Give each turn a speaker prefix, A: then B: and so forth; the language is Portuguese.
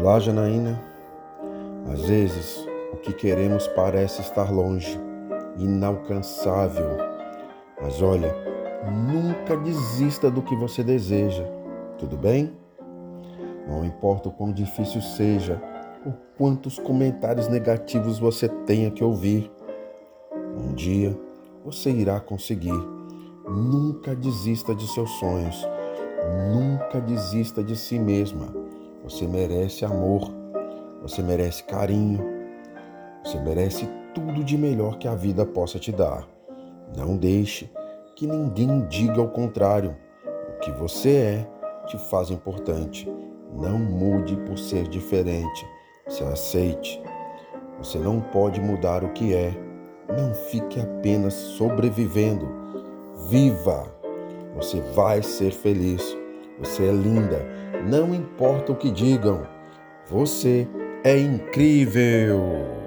A: Olá, Janaína. Às vezes, o que queremos parece estar longe, inalcançável. Mas olha, nunca desista do que você deseja, tudo bem? Não importa o quão difícil seja, ou quantos comentários negativos você tenha que ouvir, um dia você irá conseguir. Nunca desista de seus sonhos, nunca desista de si mesma. Você merece amor, você merece carinho, você merece tudo de melhor que a vida possa te dar. Não deixe que ninguém diga o contrário. O que você é te faz importante. Não mude por ser diferente. Se aceite. Você não pode mudar o que é. Não fique apenas sobrevivendo. Viva! Você vai ser feliz. Você é linda. Não importa o que digam. Você é incrível!